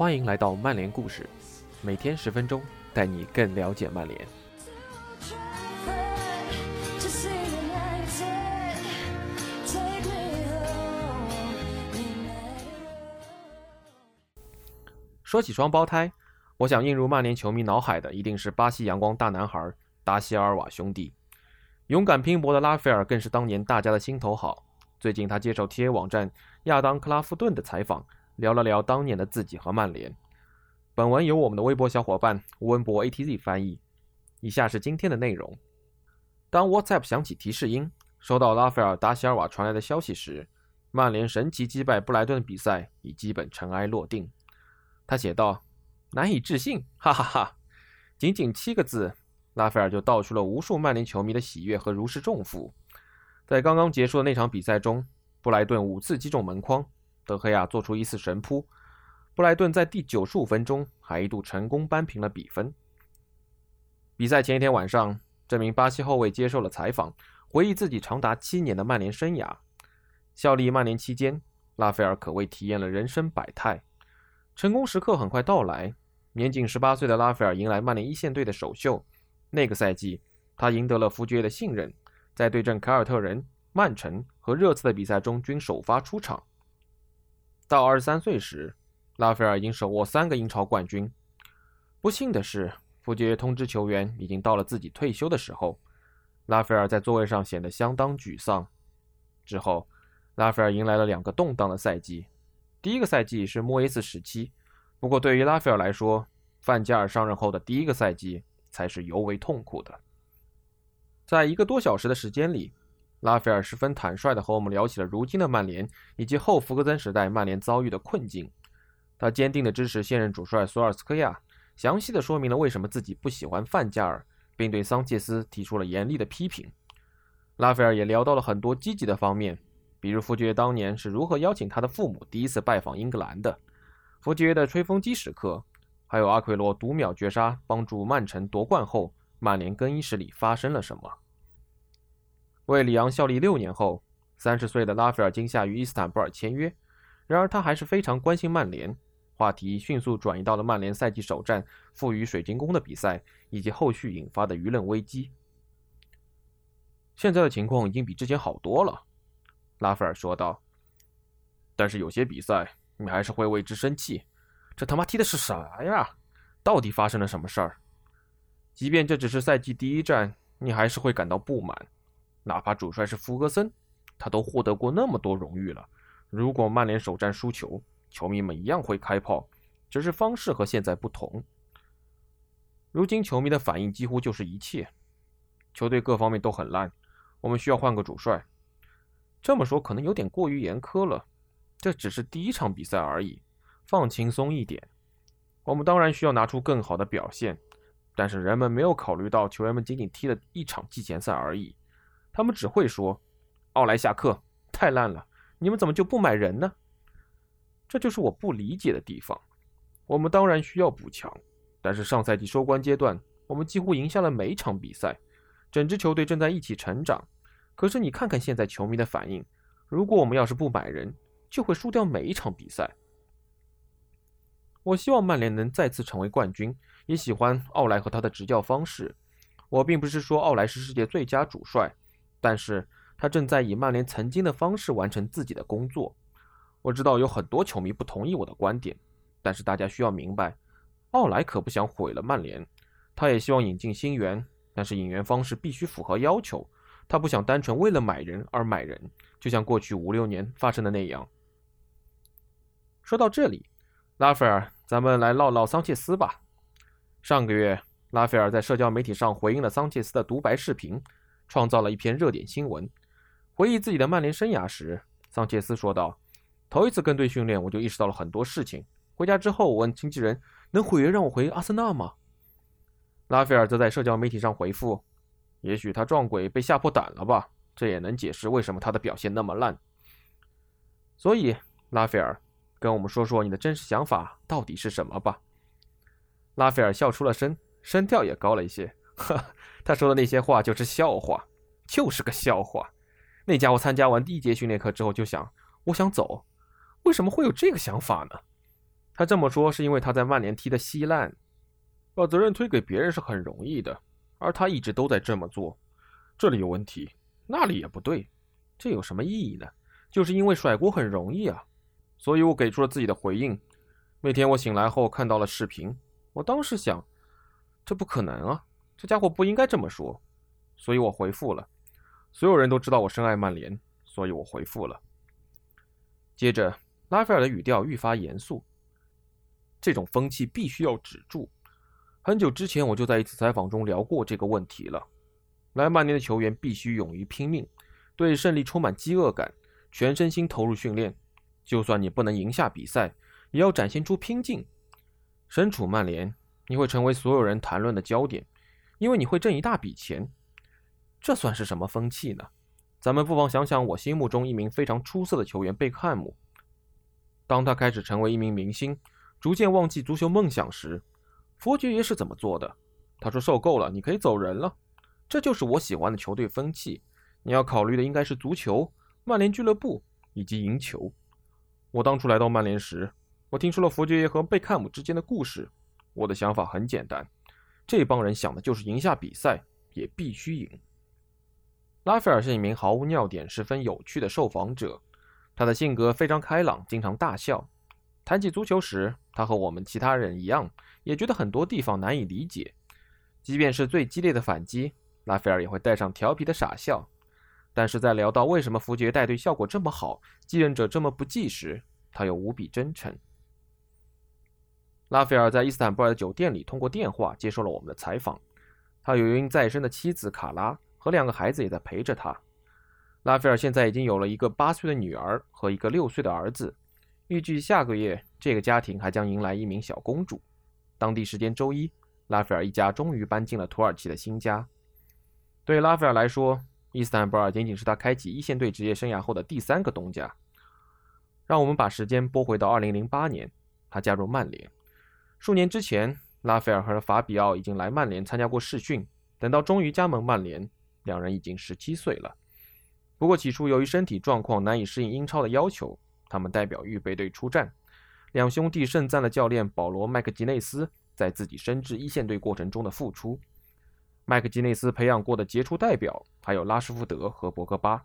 欢迎来到曼联故事，每天十分钟，带你更了解曼联。说起双胞胎，我想映入曼联球迷脑海的一定是巴西阳光大男孩达西尔瓦兄弟。勇敢拼搏的拉斐尔更是当年大家的心头好。最近他接受 TA 网站亚当克拉夫顿的采访，聊了聊当年的自己和曼联。本文由我们的微博小伙伴吴文博 ATZ 翻译。以下是今天的内容。当 WhatsApp 响起提示音，收到拉斐尔达席尔瓦传来的消息时，曼联神奇击败布莱顿的比赛已基本尘埃落定。他写道：“难以置信，哈哈哈！仅仅七个字，拉斐尔就道出了无数曼联球迷的喜悦和如释重负。在刚刚结束的那场比赛中，布莱顿五次击中门框，德赫亚做出一次神扑。布莱顿在第九十五分钟还一度成功扳平了比分。比赛前一天晚上，这名巴西后卫接受了采访，回忆自己长达七年的曼联生涯。效力曼联期间，拉斐尔可谓体验了人生百态。”成功时刻很快到来，年仅十八岁的拉斐尔迎来曼联一线队的首秀。那个赛季，他赢得了福爵的信任，在对阵凯尔特人、曼城和热刺的比赛中均首发出场。到二十三岁时，拉斐尔已经手握三个英超冠军。不幸的是，福爵通知球员已经到了自己退休的时候。拉斐尔在座位上显得相当沮丧。之后，拉斐尔迎来了两个动荡的赛季。第一个赛季是莫耶斯时期，不过对于拉斐尔来说，范加尔上任后的第一个赛季才是尤为痛苦的。在一个多小时的时间里，拉斐尔十分坦率地和我们聊起了如今的曼联以及后福格森时代曼联遭遇的困境。他坚定地支持现任主帅索尔斯克亚，详细地说明了为什么自己不喜欢范加尔，并对桑切斯提出了严厉的批评。拉斐尔也聊到了很多积极的方面。比如福爵当年是如何邀请他的父母第一次拜访英格兰的，福爵的吹风机时刻，还有阿奎罗读秒绝杀帮助曼城夺冠后，曼联更衣室里发生了什么？为里昂效力六年后，三十岁的拉斐尔今夏于伊斯坦布尔签约，然而他还是非常关心曼联，话题迅速转移到了曼联赛季首战负于水晶宫的比赛以及后续引发的舆论危机。现在的情况已经比之前好多了。拉斐尔说道：“但是有些比赛，你还是会为之生气。这他妈踢的是啥呀？到底发生了什么事儿？即便这只是赛季第一战，你还是会感到不满。哪怕主帅是弗格森，他都获得过那么多荣誉了。如果曼联首战输球，球迷们一样会开炮，只是方式和现在不同。如今球迷的反应几乎就是一切。球队各方面都很烂，我们需要换个主帅。”这么说可能有点过于严苛了，这只是第一场比赛而已，放轻松一点。我们当然需要拿出更好的表现，但是人们没有考虑到球员们仅仅踢了一场季前赛而已，他们只会说：“奥莱下课，太烂了，你们怎么就不买人呢？”这就是我不理解的地方。我们当然需要补强，但是上赛季收官阶段，我们几乎赢下了每场比赛，整支球队正在一起成长。可是你看看现在球迷的反应，如果我们要是不买人，就会输掉每一场比赛。我希望曼联能再次成为冠军，也喜欢奥莱和他的执教方式。我并不是说奥莱是世界最佳主帅，但是他正在以曼联曾经的方式完成自己的工作。我知道有很多球迷不同意我的观点，但是大家需要明白，奥莱可不想毁了曼联，他也希望引进新援，但是引援方式必须符合要求。他不想单纯为了买人而买人，就像过去五六年发生的那样。说到这里，拉斐尔，咱们来唠唠桑切斯吧。上个月，拉斐尔在社交媒体上回应了桑切斯的独白视频，创造了一篇热点新闻。回忆自己的曼联生涯时，桑切斯说道：“头一次跟队训练，我就意识到了很多事情。回家之后，我问经纪人，能毁约让我回阿森纳吗？”拉斐尔则在社交媒体上回复。也许他撞鬼被吓破胆了吧，这也能解释为什么他的表现那么烂。所以，拉斐尔，跟我们说说你的真实想法到底是什么吧。拉斐尔笑出了声，声调也高了一些。呵，他说的那些话就是笑话，就是个笑话。那家伙参加完第一节训练课之后就想，我想走。为什么会有这个想法呢？他这么说是因为他在曼联踢得稀烂，把责任推给别人是很容易的，而他一直都在这么做。这里有问题，那里也不对，这有什么意义呢？就是因为甩锅很容易啊，所以我给出了自己的回应。那天我醒来后看到了视频，我当时想，这不可能啊，这家伙不应该这么说，所以我回复了。所有人都知道我深爱曼联，所以我回复了。接着，拉斐尔的语调愈发严肃。这种风气必须要止住。很久之前我就在一次采访中聊过这个问题了。来曼联的球员必须勇于拼命，对胜利充满饥饿感，全身心投入训练。就算你不能赢下比赛，也要展现出拼劲。身处曼联，你会成为所有人谈论的焦点，因为你会挣一大笔钱。这算是什么风气呢？咱们不妨想想我心目中一名非常出色的球员贝克汉姆。当他开始成为一名明星。逐渐忘记足球梦想时，佛爵爷是怎么做的？他说：“受够了，你可以走人了。”这就是我喜欢的球队风气。你要考虑的应该是足球、曼联俱乐部以及赢球。我当初来到曼联时，我听说了佛爵爷和贝克汉姆之间的故事。我的想法很简单：这帮人想的就是赢下比赛，也必须赢。拉斐尔是一名毫无尿点、十分有趣的受访者。他的性格非常开朗，经常大笑。谈起足球时，他和我们其他人一样，也觉得很多地方难以理解。即便是最激烈的反击，拉斐尔也会带上调皮的傻笑。但是在聊到为什么福爵带队效果这么好，继任者这么不济时，他又无比真诚。拉斐尔在伊斯坦布尔的酒店里通过电话接受了我们的采访。他有孕在身的妻子卡拉和两个孩子也在陪着他。拉斐尔现在已经有了一个八岁的女儿和一个六岁的儿子。预计下个月，这个家庭还将迎来一名小公主。当地时间周一，拉斐尔一家终于搬进了土耳其的新家。对拉斐尔来说，伊斯坦布尔仅仅是他开启一线队职业生涯后的第三个东家。让我们把时间拨回到2008年，他加入曼联。数年之前，拉斐尔和法比奥已经来曼联参加过试训。等到终于加盟曼联，两人已经十七岁了。不过起初由于身体状况难以适应英超的要求。他们代表预备队出战，两兄弟盛赞了教练保罗·麦克吉内斯在自己升至一线队过程中的付出。麦克吉内斯培养过的杰出代表还有拉什福德和博格巴。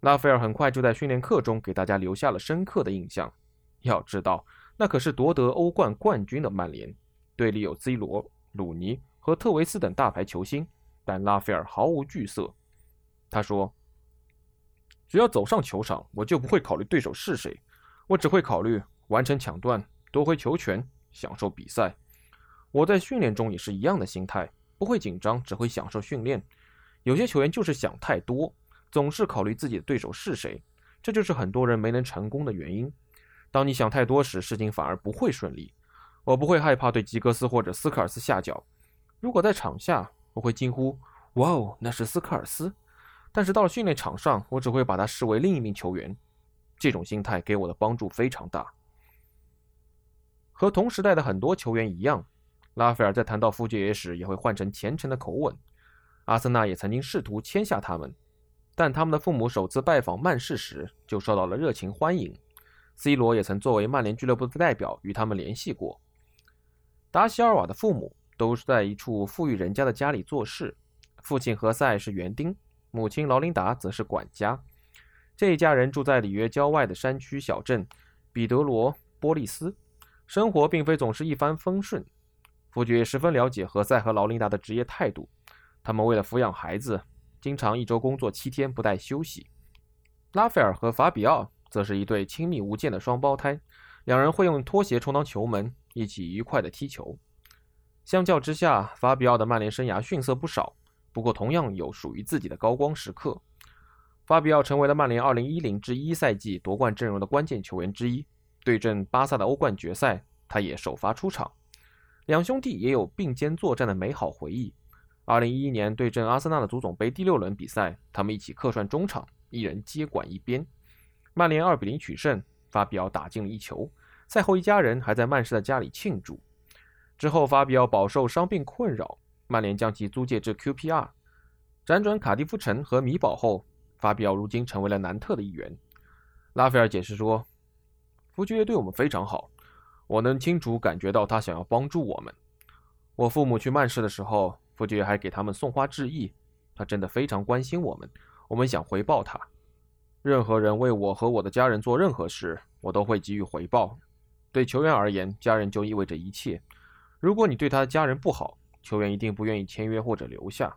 拉斐尔很快就在训练课中给大家留下了深刻的印象。要知道，那可是夺得欧冠冠军的曼联，队里有 C 罗、鲁尼和特维斯等大牌球星，但拉斐尔毫无惧色。他说。只要走上球场，我就不会考虑对手是谁，我只会考虑完成抢断、夺回球权、享受比赛。我在训练中也是一样的心态，不会紧张，只会享受训练。有些球员就是想太多，总是考虑自己的对手是谁，这就是很多人没能成功的原因。当你想太多时，事情反而不会顺利。我不会害怕对吉格斯或者斯科尔斯下脚，如果在场下，我会惊呼：“哇哦，那是斯科尔斯！”但是到了训练场上，我只会把他视为另一名球员。这种心态给我的帮助非常大。和同时代的很多球员一样，拉斐尔在谈到福爵爷时也会换成虔诚的口吻。阿森纳也曾经试图签下他们，但他们的父母首次拜访曼市时就受到了热情欢迎。C 罗也曾作为曼联俱乐部的代表与他们联系过。达席尔瓦的父母都是在一处富裕人家的家里做事，父亲何塞是园丁。母亲劳琳达则是管家，这一家人住在里约郊外的山区小镇彼得罗波利斯，生活并非总是一帆风顺。福爵十分了解何塞和劳琳达的职业态度，他们为了抚养孩子，经常一周工作七天不带休息。拉斐尔和法比奥则是一对亲密无间的双胞胎，两人会用拖鞋充当球门，一起愉快地踢球。相较之下，法比奥的曼联生涯逊色不少。不过，同样有属于自己的高光时刻。法比奥成为了曼联2010至1赛季夺冠阵容的关键球员之一。对阵巴萨的欧冠决赛，他也首发出场。两兄弟也有并肩作战的美好回忆。2011年对阵阿森纳的足总杯第六轮比赛，他们一起客串中场，一人接管一边。曼联2比0取胜，法比奥打进了一球。赛后，一家人还在曼市的家里庆祝。之后，法比奥饱受伤病困扰。曼联将其租借至 QPR，辗转卡迪夫城和米堡后，法比奥如今成为了南特的一员。拉斐尔解释说：“福爵对我们非常好，我能清楚感觉到他想要帮助我们。我父母去曼市的时候，福爵还给他们送花致意。他真的非常关心我们，我们想回报他。任何人为我和我的家人做任何事，我都会给予回报。对球员而言，家人就意味着一切。如果你对他的家人不好，球员一定不愿意签约或者留下。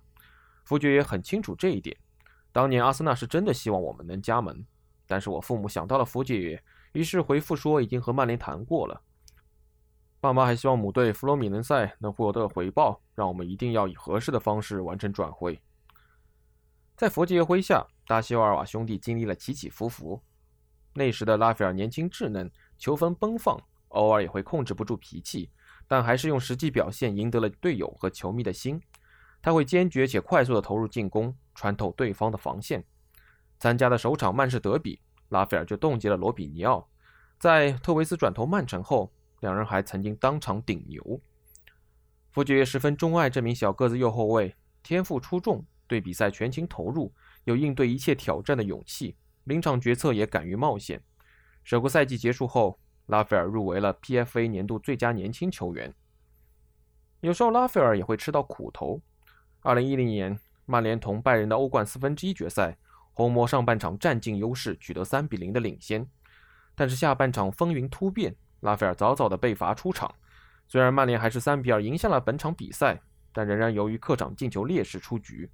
福爵也很清楚这一点。当年阿森纳是真的希望我们能加盟，但是我父母想到了福爵爷，于是回复说已经和曼联谈过了。爸妈还希望母队弗罗米伦赛能获得回报，让我们一定要以合适的方式完成转会。在佛杰麾下，达西尔瓦兄弟经历了起起伏伏。那时的拉斐尔年轻稚嫩，球风奔放，偶尔也会控制不住脾气，但还是用实际表现赢得了队友和球迷的心。他会坚决且快速地投入进攻，穿透对方的防线。参加的首场曼市德比，拉斐尔就冻结了罗比尼奥。在特维斯转投曼城后，两人还曾经当场顶牛。福爵十分钟爱这名小个子右后卫，天赋出众。对比赛全情投入，有应对一切挑战的勇气，临场决策也敢于冒险。首个赛季结束后，拉斐尔入围了 PFA 年度最佳年轻球员。有时候拉斐尔也会吃到苦头。2010年，曼联同拜仁的欧冠四分之一决赛，红魔上半场占尽优势，取得3比0的领先。但是下半场风云突变，拉斐尔早早的被罚出场。虽然曼联还是3比2赢下了本场比赛，但仍然由于客场进球劣势出局。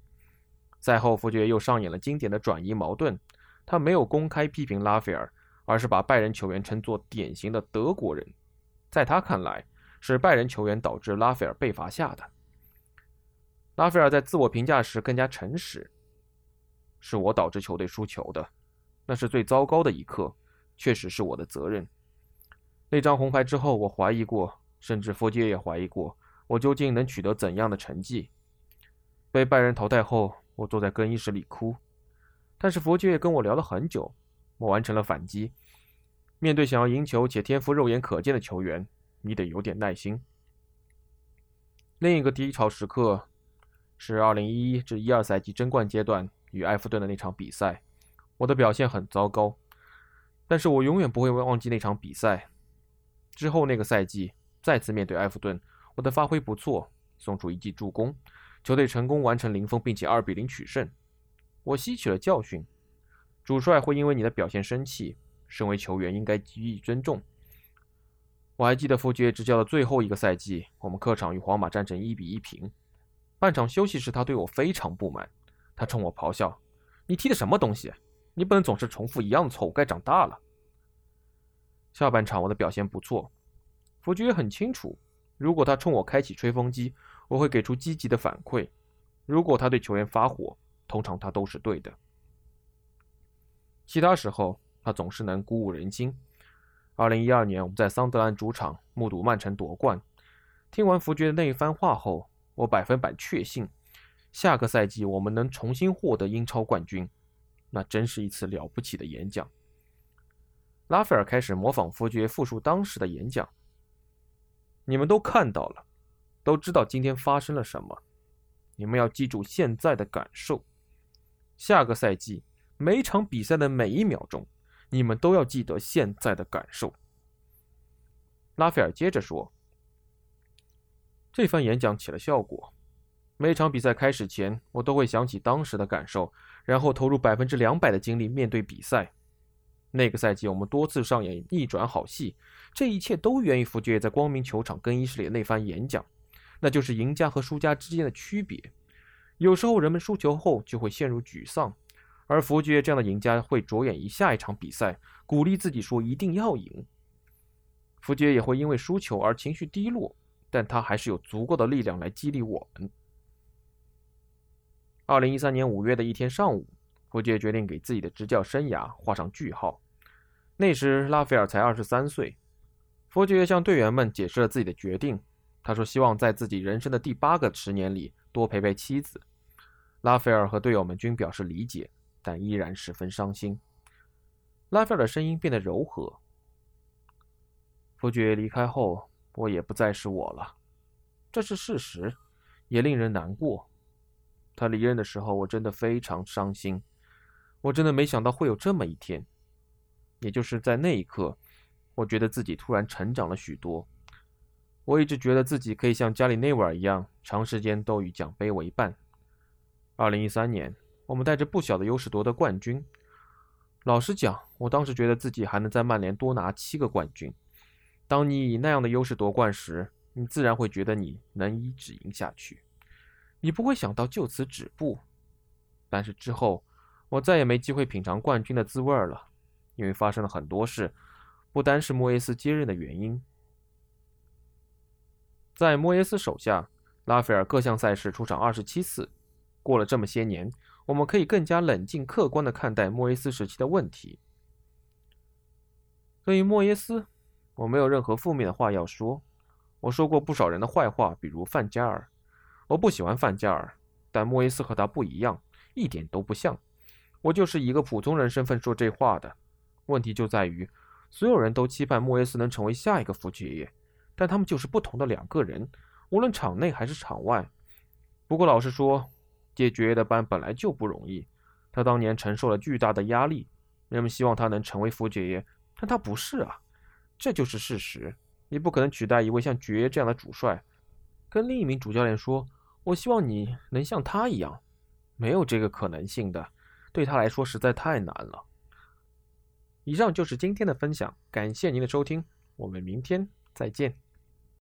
赛后，福爵又上演了经典的转移矛盾。他没有公开批评拉斐尔，而是把拜仁球员称作典型的德国人。在他看来，是拜仁球员导致拉斐尔被罚下的。拉斐尔在自我评价时更加诚实：“是我导致球队输球的，那是最糟糕的一刻，确实是我的责任。那张红牌之后，我怀疑过，甚至福杰也怀疑过，我究竟能取得怎样的成绩。被拜仁淘汰后。”我坐在更衣室里哭，但是佛爵也跟我聊了很久。我完成了反击。面对想要赢球且天赋肉眼可见的球员，你得有点耐心。另一个低潮时刻是2011至12赛季争冠阶段与埃弗顿的那场比赛。我的表现很糟糕，但是我永远不会忘记那场比赛。之后那个赛季再次面对埃弗顿，我的发挥不错，送出一记助攻。球队成功完成零封，并且二比零取胜。我吸取了教训，主帅会因为你的表现生气，身为球员应该给予尊重。我还记得弗爵执教的最后一个赛季，我们客场与皇马战成一比一平。半场休息时，他对我非常不满，他冲我咆哮：“你踢的什么东西？你不能总是重复一样的错误，该长大了。”下半场我的表现不错，弗爵很清楚，如果他冲我开启吹风机。我会给出积极的反馈。如果他对球员发火，通常他都是对的。其他时候，他总是能鼓舞人心。二零一二年，我们在桑德兰主场目睹曼城夺冠。听完福爵的那一番话后，我百分百确信，下个赛季我们能重新获得英超冠军。那真是一次了不起的演讲。拉斐尔开始模仿福爵复述当时的演讲。你们都看到了。都知道今天发生了什么，你们要记住现在的感受。下个赛季每场比赛的每一秒钟，你们都要记得现在的感受。拉斐尔接着说：“这番演讲起了效果。每场比赛开始前，我都会想起当时的感受，然后投入百分之两百的精力面对比赛。那个赛季，我们多次上演逆转好戏，这一切都源于福爵在光明球场更衣室里的那番演讲。”那就是赢家和输家之间的区别。有时候人们输球后就会陷入沮丧，而福爵这样的赢家会着眼于下一场比赛，鼓励自己说一定要赢。福爵也会因为输球而情绪低落，但他还是有足够的力量来激励我们。二零一三年五月的一天上午，福爵决定给自己的执教生涯画上句号。那时拉斐尔才二十三岁，福爵向队员们解释了自己的决定。他说：“希望在自己人生的第八个十年里多陪陪妻子。”拉斐尔和队友们均表示理解，但依然十分伤心。拉斐尔的声音变得柔和。伯爵离开后，我也不再是我了，这是事实，也令人难过。他离任的时候，我真的非常伤心。我真的没想到会有这么一天，也就是在那一刻，我觉得自己突然成长了许多。我一直觉得自己可以像加里内维尔一样，长时间都与奖杯为伴。二零一三年，我们带着不小的优势夺得冠军。老实讲，我当时觉得自己还能在曼联多拿七个冠军。当你以那样的优势夺冠时，你自然会觉得你能一直赢下去，你不会想到就此止步。但是之后，我再也没机会品尝冠军的滋味了，因为发生了很多事，不单是莫耶斯接任的原因。在莫耶斯手下，拉斐尔各项赛事出场二十七次。过了这么些年。我们可以更加冷静、客观地看待莫耶斯时期的问题。对于莫耶斯，我没有任何负面的话要说。我说过不少人的坏话，比如范加尔。我不喜欢范加尔，但莫耶斯和他不一样，一点都不像。我就是一个普通人身份说这话的。问题就在于，所有人都期盼莫耶斯能成为下一个福爵爷，但他们就是不同的两个人，无论场内还是场外。不过老实说，接爵爷的班本来就不容易，他当年承受了巨大的压力，人们希望他能成为副爵爷，但他不是啊，这就是事实。你不可能取代一位像爵爷这样的主帅，跟另一名主教练说：“我希望你能像他一样。”没有这个可能性的，对他来说实在太难了。以上就是今天的分享，感谢您的收听，我们明天再见。